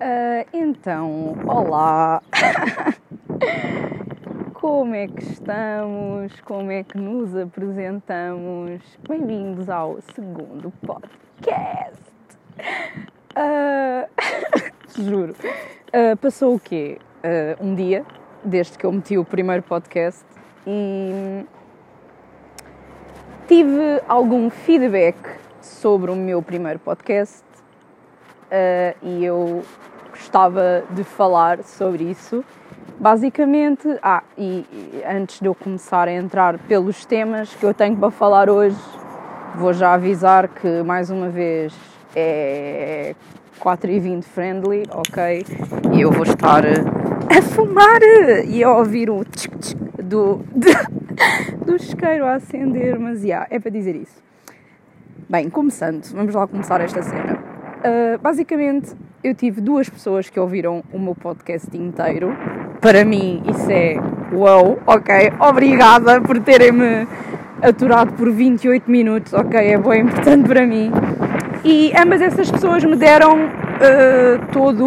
Uh, então, olá! Como é que estamos? Como é que nos apresentamos? Bem-vindos ao segundo podcast! Uh, juro. Uh, passou o quê? Uh, um dia, desde que eu meti o primeiro podcast e tive algum feedback sobre o meu primeiro podcast e eu gostava de falar sobre isso. Basicamente, ah, e, antes de eu começar a entrar pelos temas que eu tenho para falar hoje, vou já avisar que mais uma vez é 4 e 20 friendly, ok? E eu vou estar a fumar e a ouvir o tchic -tchic do, do, do isqueiro a acender, mas yeah, é para dizer isso. Bem, começando, vamos lá começar esta cena. Uh, basicamente, eu tive duas pessoas que ouviram o meu podcast inteiro. Para mim, isso é wow, ok? Obrigada por terem-me aturado por 28 minutos, ok? É bem importante para mim. E ambas essas pessoas me deram uh, todo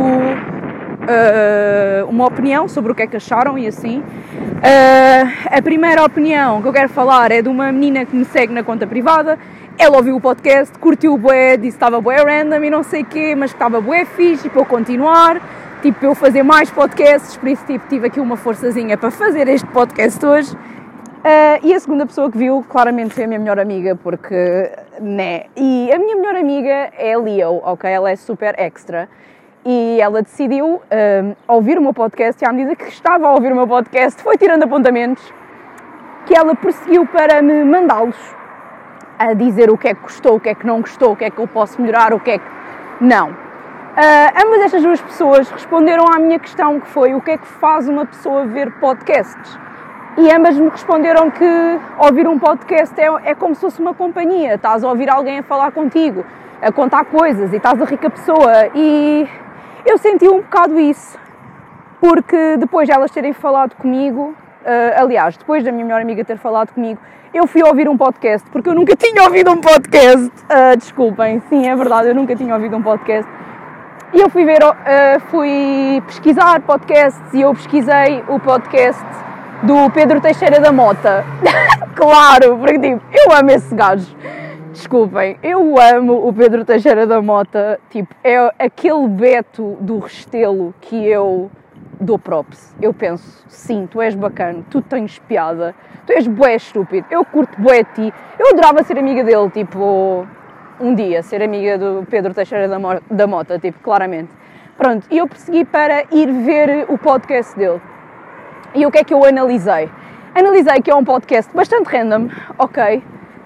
uh, uma opinião sobre o que é que acharam e assim. Uh, a primeira opinião que eu quero falar é de uma menina que me segue na conta privada ela ouviu o podcast, curtiu o bué, disse que estava bué random e não sei o quê, mas que estava bué fixe para eu continuar, tipo, para eu fazer mais podcasts, por isso, tipo, tive aqui uma forçazinha para fazer este podcast hoje. Uh, e a segunda pessoa que viu, claramente, foi a minha melhor amiga, porque, né, e a minha melhor amiga é Leo, ok? Ela é super extra. E ela decidiu uh, ouvir o meu podcast e à medida que estava a ouvir o meu podcast, foi tirando apontamentos que ela perseguiu para me mandá-los a dizer o que é que gostou, o que é que não gostou, o que é que eu posso melhorar, o que é que. Não. Uh, ambas estas duas pessoas responderam à minha questão que foi o que é que faz uma pessoa ver podcasts. E ambas me responderam que ouvir um podcast é, é como se fosse uma companhia. Estás a ouvir alguém a falar contigo, a contar coisas e estás a rir com a pessoa. E eu senti um bocado isso, porque depois de elas terem falado comigo, uh, aliás, depois da minha melhor amiga ter falado comigo, eu fui ouvir um podcast, porque eu nunca tinha ouvido um podcast. Uh, desculpem, sim, é verdade, eu nunca tinha ouvido um podcast. E eu fui ver, uh, fui pesquisar podcasts e eu pesquisei o podcast do Pedro Teixeira da Mota. claro, porque tipo, eu amo esse gajo. Desculpem, eu amo o Pedro Teixeira da Mota. Tipo, é aquele Beto do Restelo que eu dou props. Eu penso, sim, tu és bacana, tu tens piada, tu és bué estúpido, eu curto bué ti. Eu adorava ser amiga dele, tipo, um dia, ser amiga do Pedro Teixeira da, Mo da Mota, tipo, claramente. Pronto, e eu persegui para ir ver o podcast dele. E o que é que eu analisei? Analisei que é um podcast bastante random, ok,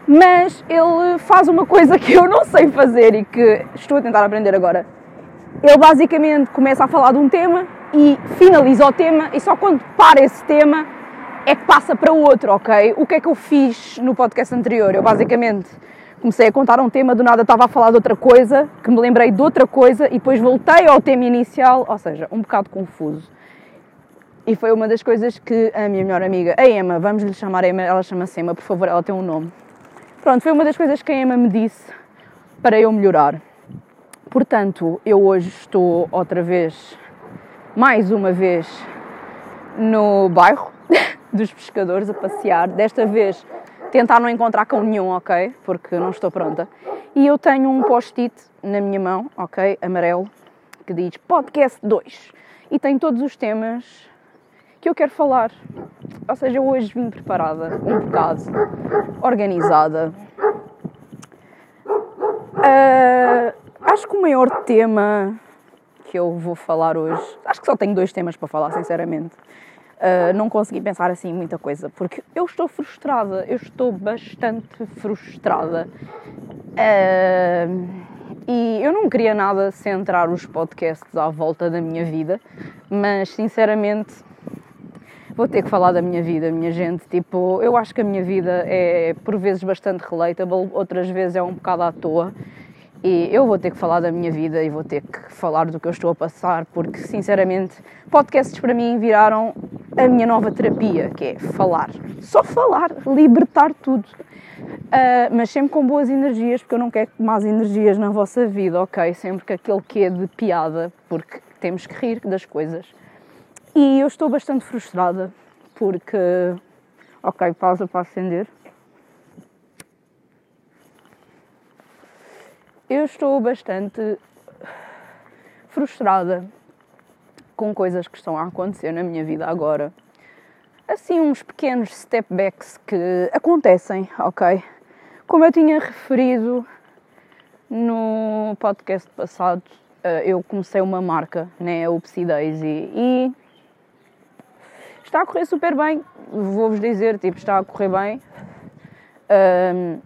mas ele faz uma coisa que eu não sei fazer e que estou a tentar aprender agora. Ele basicamente começa a falar de um tema e finaliza o tema e só quando para esse tema é que passa para outro, ok? O que é que eu fiz no podcast anterior? Eu basicamente comecei a contar um tema, do nada estava a falar de outra coisa, que me lembrei de outra coisa e depois voltei ao tema inicial, ou seja, um bocado confuso. E foi uma das coisas que a minha melhor amiga, a Emma, vamos lhe chamar Emma, ela chama-se Emma, por favor, ela tem um nome. Pronto, foi uma das coisas que a Emma me disse para eu melhorar. Portanto, eu hoje estou outra vez mais uma vez no bairro dos pescadores a passear. Desta vez tentar não encontrar cão nenhum, ok? Porque não estou pronta. E eu tenho um post-it na minha mão, ok? Amarelo, que diz Podcast 2. E tem todos os temas que eu quero falar. Ou seja, eu hoje vim preparada, um bocado organizada. Uh, acho que o maior tema que eu vou falar hoje. Acho que só tenho dois temas para falar, sinceramente. Uh, não consegui pensar assim muita coisa, porque eu estou frustrada, eu estou bastante frustrada. Uh, e eu não queria nada centrar os podcasts à volta da minha vida, mas sinceramente vou ter que falar da minha vida, minha gente. Tipo, eu acho que a minha vida é por vezes bastante relatable, outras vezes é um bocado à toa. E eu vou ter que falar da minha vida e vou ter que falar do que eu estou a passar, porque sinceramente, podcasts para mim viraram a minha nova terapia, que é falar. Só falar, libertar tudo. Uh, mas sempre com boas energias, porque eu não quero más energias na vossa vida, ok? Sempre com aquele quê de piada, porque temos que rir das coisas. E eu estou bastante frustrada porque. Ok, pausa para acender. Eu estou bastante frustrada com coisas que estão a acontecer na minha vida agora. Assim, uns pequenos step backs que acontecem, ok? Como eu tinha referido no podcast passado, eh, eu comecei uma marca, né, a Upsi Daisy, e está a correr super bem. Vou-vos dizer, tipo, está a correr bem. Um,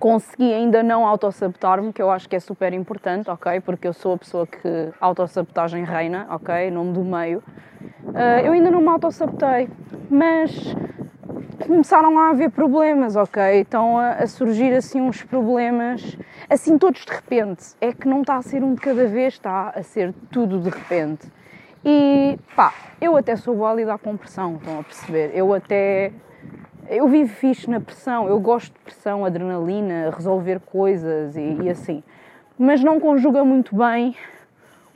consegui ainda não autossabotar-me, que eu acho que é super importante, ok? Porque eu sou a pessoa que autossabotagem reina, ok? Nome do meio. Uh, eu ainda não me autossabotei, mas começaram a haver problemas, ok? Estão a, a, surgir assim uns problemas, assim todos de repente. É que não está a ser um de cada vez, está a ser tudo de repente. E pá, eu até sou boa a lidar com pressão, estão a perceber? Eu até. Eu vivo fixe na pressão, eu gosto de pressão, adrenalina, resolver coisas e, e assim. Mas não conjuga muito bem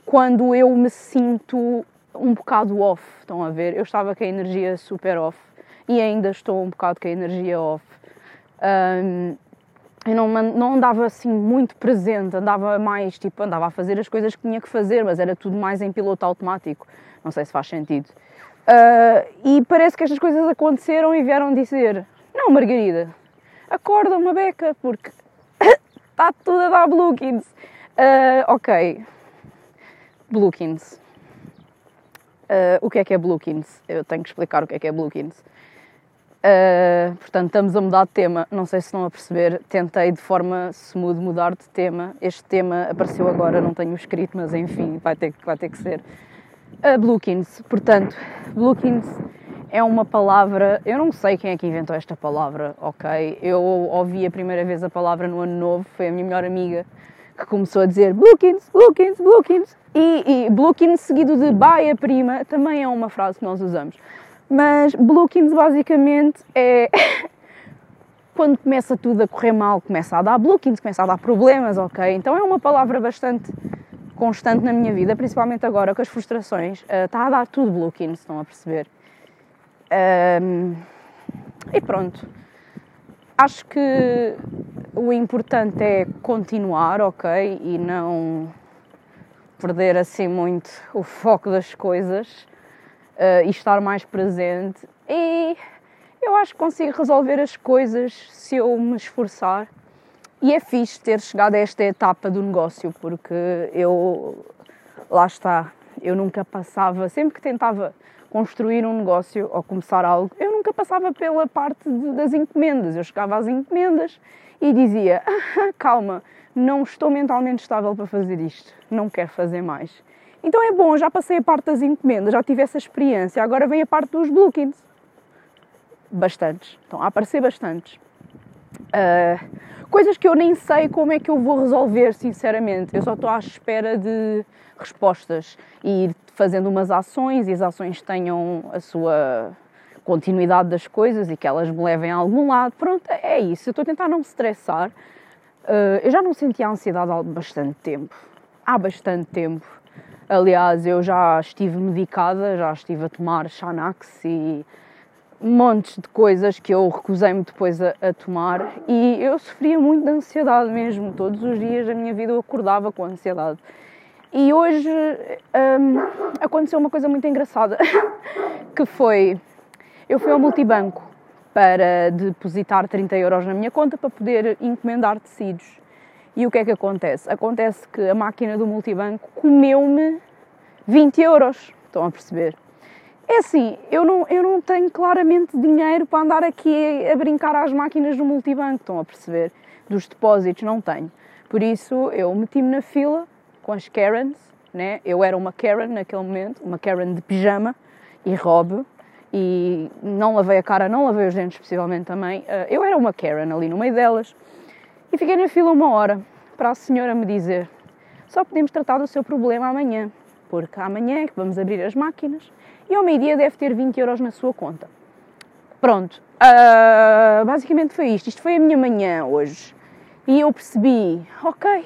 quando eu me sinto um bocado off, estão a ver? Eu estava com a energia super off e ainda estou um bocado com a energia off. Um, eu não, não andava assim muito presente, andava mais tipo, andava a fazer as coisas que tinha que fazer, mas era tudo mais em piloto automático. Não sei se faz sentido. Uh, e parece que estas coisas aconteceram e vieram dizer: Não, Margarida, acorda uma beca, porque está tudo a dar Bluekins. Uh, ok, Bluekins. Uh, o que é que é Bluekins? Eu tenho que explicar o que é que é Bluekins. Uh, portanto, estamos a mudar de tema. Não sei se estão a perceber. Tentei de forma smooth mudar de tema. Este tema apareceu agora, não tenho escrito, mas enfim, vai ter, vai ter que ser. Uh, Bluekins. Portanto, Bluekins é uma palavra. Eu não sei quem é que inventou esta palavra, ok? Eu ouvi a primeira vez a palavra no ano novo, foi a minha melhor amiga que começou a dizer Bluekins, Bluekins, Bluekins. E, e Bluekins seguido de Baia Prima também é uma frase que nós usamos. Mas Bluekins basicamente é quando começa tudo a correr mal, começa a dar Bluekins, começa a dar problemas, ok? Então é uma palavra bastante constante na minha vida, principalmente agora com as frustrações. Uh, está a dar tudo Bluekins, estão a perceber? Um, e pronto. Acho que o importante é continuar, ok? E não perder assim muito o foco das coisas uh, e estar mais presente. E eu acho que consigo resolver as coisas se eu me esforçar. E é fixe ter chegado a esta etapa do negócio, porque eu, lá está, eu nunca passava, sempre que tentava construir um negócio ou começar algo, eu nunca passava pela parte de, das encomendas. Eu chegava às encomendas e dizia: ah, calma, não estou mentalmente estável para fazer isto, não quero fazer mais. Então é bom, já passei a parte das encomendas, já tive essa experiência, agora vem a parte dos bookings. Bastantes, estão a aparecer bastantes. Uh, coisas que eu nem sei como é que eu vou resolver, sinceramente. Eu só estou à espera de respostas e ir fazendo umas ações e as ações tenham a sua continuidade das coisas e que elas me levem a algum lado. Pronto, é isso. Eu estou a tentar não me estressar. Uh, eu já não sentia ansiedade há bastante tempo. Há bastante tempo. Aliás, eu já estive medicada, já estive a tomar Xanax e montes de coisas que eu recusei-me depois a, a, tomar e eu sofria muito de ansiedade mesmo. Todos os dias da minha vida eu acordava com ansiedade. E hoje um, aconteceu uma coisa muito engraçada, que foi, eu fui ao multibanco para depositar 30 euros na minha conta para poder encomendar tecidos. E o que é que acontece? Acontece que a máquina do multibanco comeu-me 20 euros. Estão a perceber? É assim, eu não, eu não tenho claramente dinheiro para andar aqui a brincar às máquinas do multibanco. Estão a perceber? Dos depósitos, não tenho. Por isso, eu meti-me na fila com as Karens, né? Eu era uma Karen naquele momento, uma Karen de pijama e robe, e não lavei a cara, não lavei os dentes, possivelmente também. Eh, eu era uma Karen ali no meio delas e fiquei na fila uma hora para a senhora me dizer: só podemos tratar do seu problema amanhã, porque amanhã é que vamos abrir as máquinas e ao meio-dia deve ter 20 euros na sua conta. Pronto, uh, basicamente foi isto. Isto foi a minha manhã hoje. E eu percebi: ok,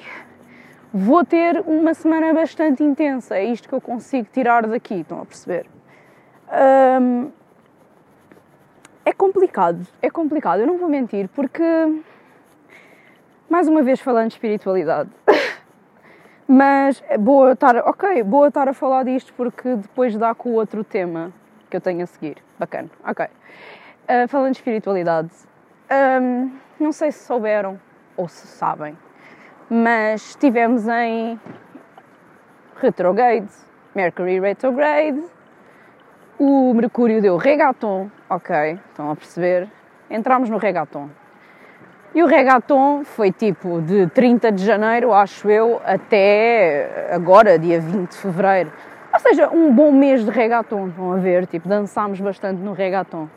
vou ter uma semana bastante intensa. É isto que eu consigo tirar daqui, estão a perceber? Um, é complicado, é complicado, eu não vou mentir, porque, mais uma vez falando de espiritualidade, mas é boa estar, ok, boa estar a falar disto porque depois dá com o outro tema que eu tenho a seguir. Bacana, ok. Uh, falando de espiritualidade, um, não sei se souberam ou se sabem, mas estivemos em retrograde, Mercury retrograde, o Mercúrio deu regaton, ok, estão a perceber? Entramos no regaton. E o regaton foi tipo de 30 de janeiro, acho eu, até agora, dia 20 de fevereiro. Ou seja, um bom mês de regaton, estão a ver? Tipo, dançámos bastante no regaton.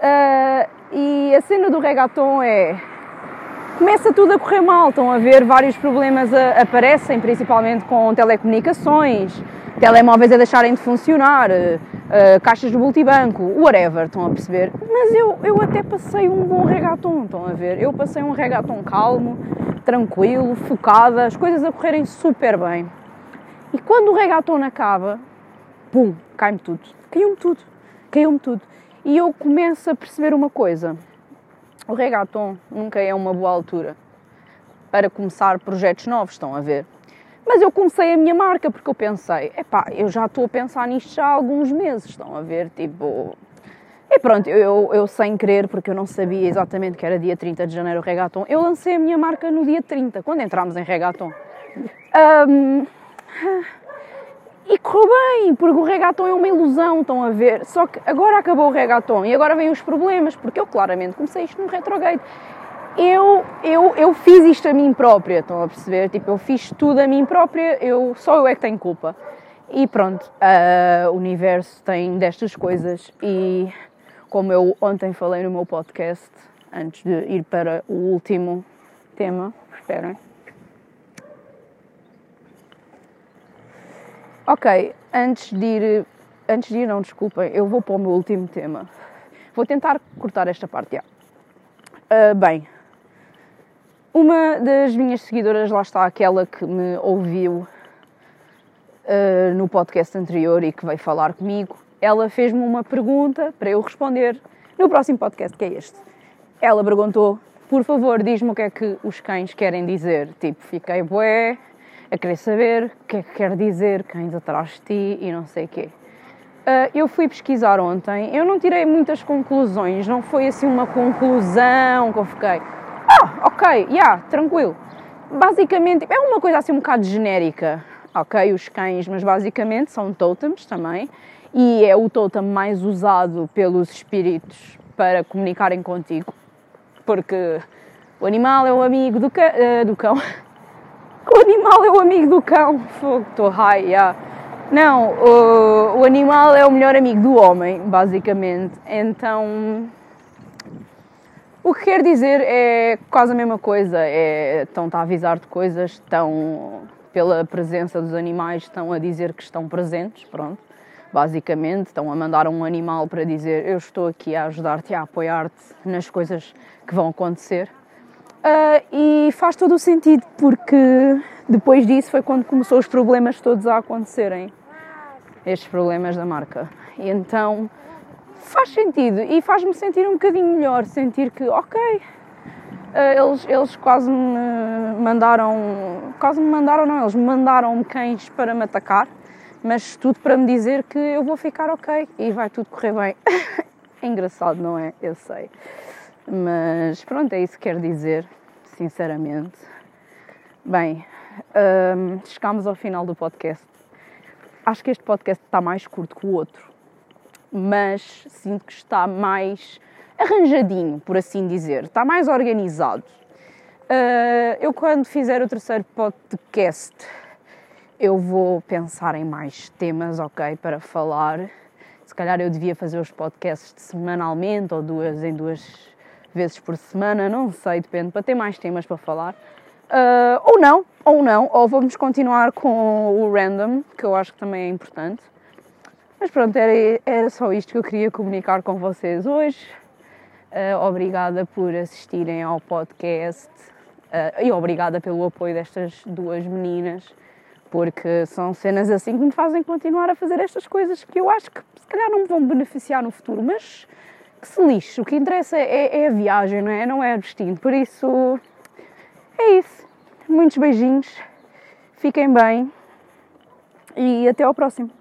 Uh, e a cena do regaton é. Começa tudo a correr mal, estão a ver? Vários problemas a, aparecem, principalmente com telecomunicações, telemóveis a deixarem de funcionar, uh, caixas de multibanco, whatever, estão a perceber? Mas eu, eu até passei um bom regaton, estão a ver? Eu passei um regaton calmo, tranquilo, focada, as coisas a correrem super bem. E quando o regaton acaba, pum, cai-me tudo. Caiu-me tudo. Caiu-me tudo. E eu começo a perceber uma coisa. O regaton nunca é uma boa altura para começar projetos novos, estão a ver? Mas eu comecei a minha marca porque eu pensei, epá, eu já estou a pensar nisto já há alguns meses, estão a ver? Tipo. E pronto, eu, eu sem querer, porque eu não sabia exatamente que era dia 30 de janeiro o regaton, eu lancei a minha marca no dia 30, quando entramos em regaton. Um, e correu bem, porque o regaton é uma ilusão, estão a ver? Só que agora acabou o regaton e agora vêm os problemas, porque eu claramente comecei isto no retrogate eu, eu, eu fiz isto a mim própria, estão a perceber? Tipo, eu fiz tudo a mim própria, eu, só eu é que tenho culpa. E pronto, uh, o universo tem destas coisas e como eu ontem falei no meu podcast, antes de ir para o último tema, esperem. Ok, antes de ir, antes de ir, não, desculpem, eu vou para o meu último tema. Vou tentar cortar esta parte. Uh, bem, uma das minhas seguidoras, lá está aquela que me ouviu uh, no podcast anterior e que veio falar comigo, ela fez-me uma pergunta para eu responder no próximo podcast, que é este. Ela perguntou, por favor, diz-me o que é que os cães querem dizer. Tipo, fiquei bué a querer saber o que é que quer dizer cães atrás de ti e não sei o quê. Uh, eu fui pesquisar ontem, eu não tirei muitas conclusões, não foi assim uma conclusão que eu fiquei ah, ok, já, yeah, tranquilo. Basicamente, é uma coisa assim um bocado genérica, ok? Os cães, mas basicamente são totems também. E é o totem mais usado pelos espíritos para comunicarem contigo. Porque o animal é o amigo do, ca... uh, do cão. O animal é o amigo do cão. Fogo, estou high, yeah. Não, o animal é o melhor amigo do homem, basicamente. Então o que quer dizer é quase a mesma coisa, é, estão-te a avisar de coisas, estão, pela presença dos animais, estão a dizer que estão presentes, pronto. Basicamente, estão a mandar um animal para dizer eu estou aqui a ajudar-te, a apoiar-te nas coisas que vão acontecer. Uh, e faz todo o sentido, porque depois disso foi quando começou os problemas todos a acontecerem. Estes problemas da marca. E então faz sentido e faz-me sentir um bocadinho melhor, sentir que, ok, eh, eles, eles quase me mandaram, quase me mandaram, não, eles me mandaram cães para me atacar, mas tudo para me dizer que eu vou ficar ok e vai tudo correr bem. é engraçado, não é? Eu sei. Mas pronto, é isso que quero dizer, sinceramente. Bem, um, chegamos ao final do podcast. Acho que este podcast está mais curto que o outro mas sinto que está mais arranjadinho, por assim dizer, está mais organizado. Uh, eu, quando fizer o terceiro podcast, eu vou pensar em mais temas, ok, para falar. Se calhar eu devia fazer os podcasts semanalmente ou duas em duas vezes por semana, não sei, depende, para ter mais temas para falar. Uh, ou não, ou não, ou vamos continuar com o random, que eu acho que também é importante. Mas pronto, era, era só isto que eu queria comunicar com vocês hoje. Uh, obrigada por assistirem ao podcast Uh, e obrigada pelo apoio destas duas meninas, porque são cenas assim que me fazem continuar a fazer estas coisas que eu acho que se calhar não me vão beneficiar no futuro, mas que se lixe. O que interessa é, é a viagem, não é? Não é o destino. Por isso, é isso. Muitos beijinhos, fiquem bem e até ao próximo.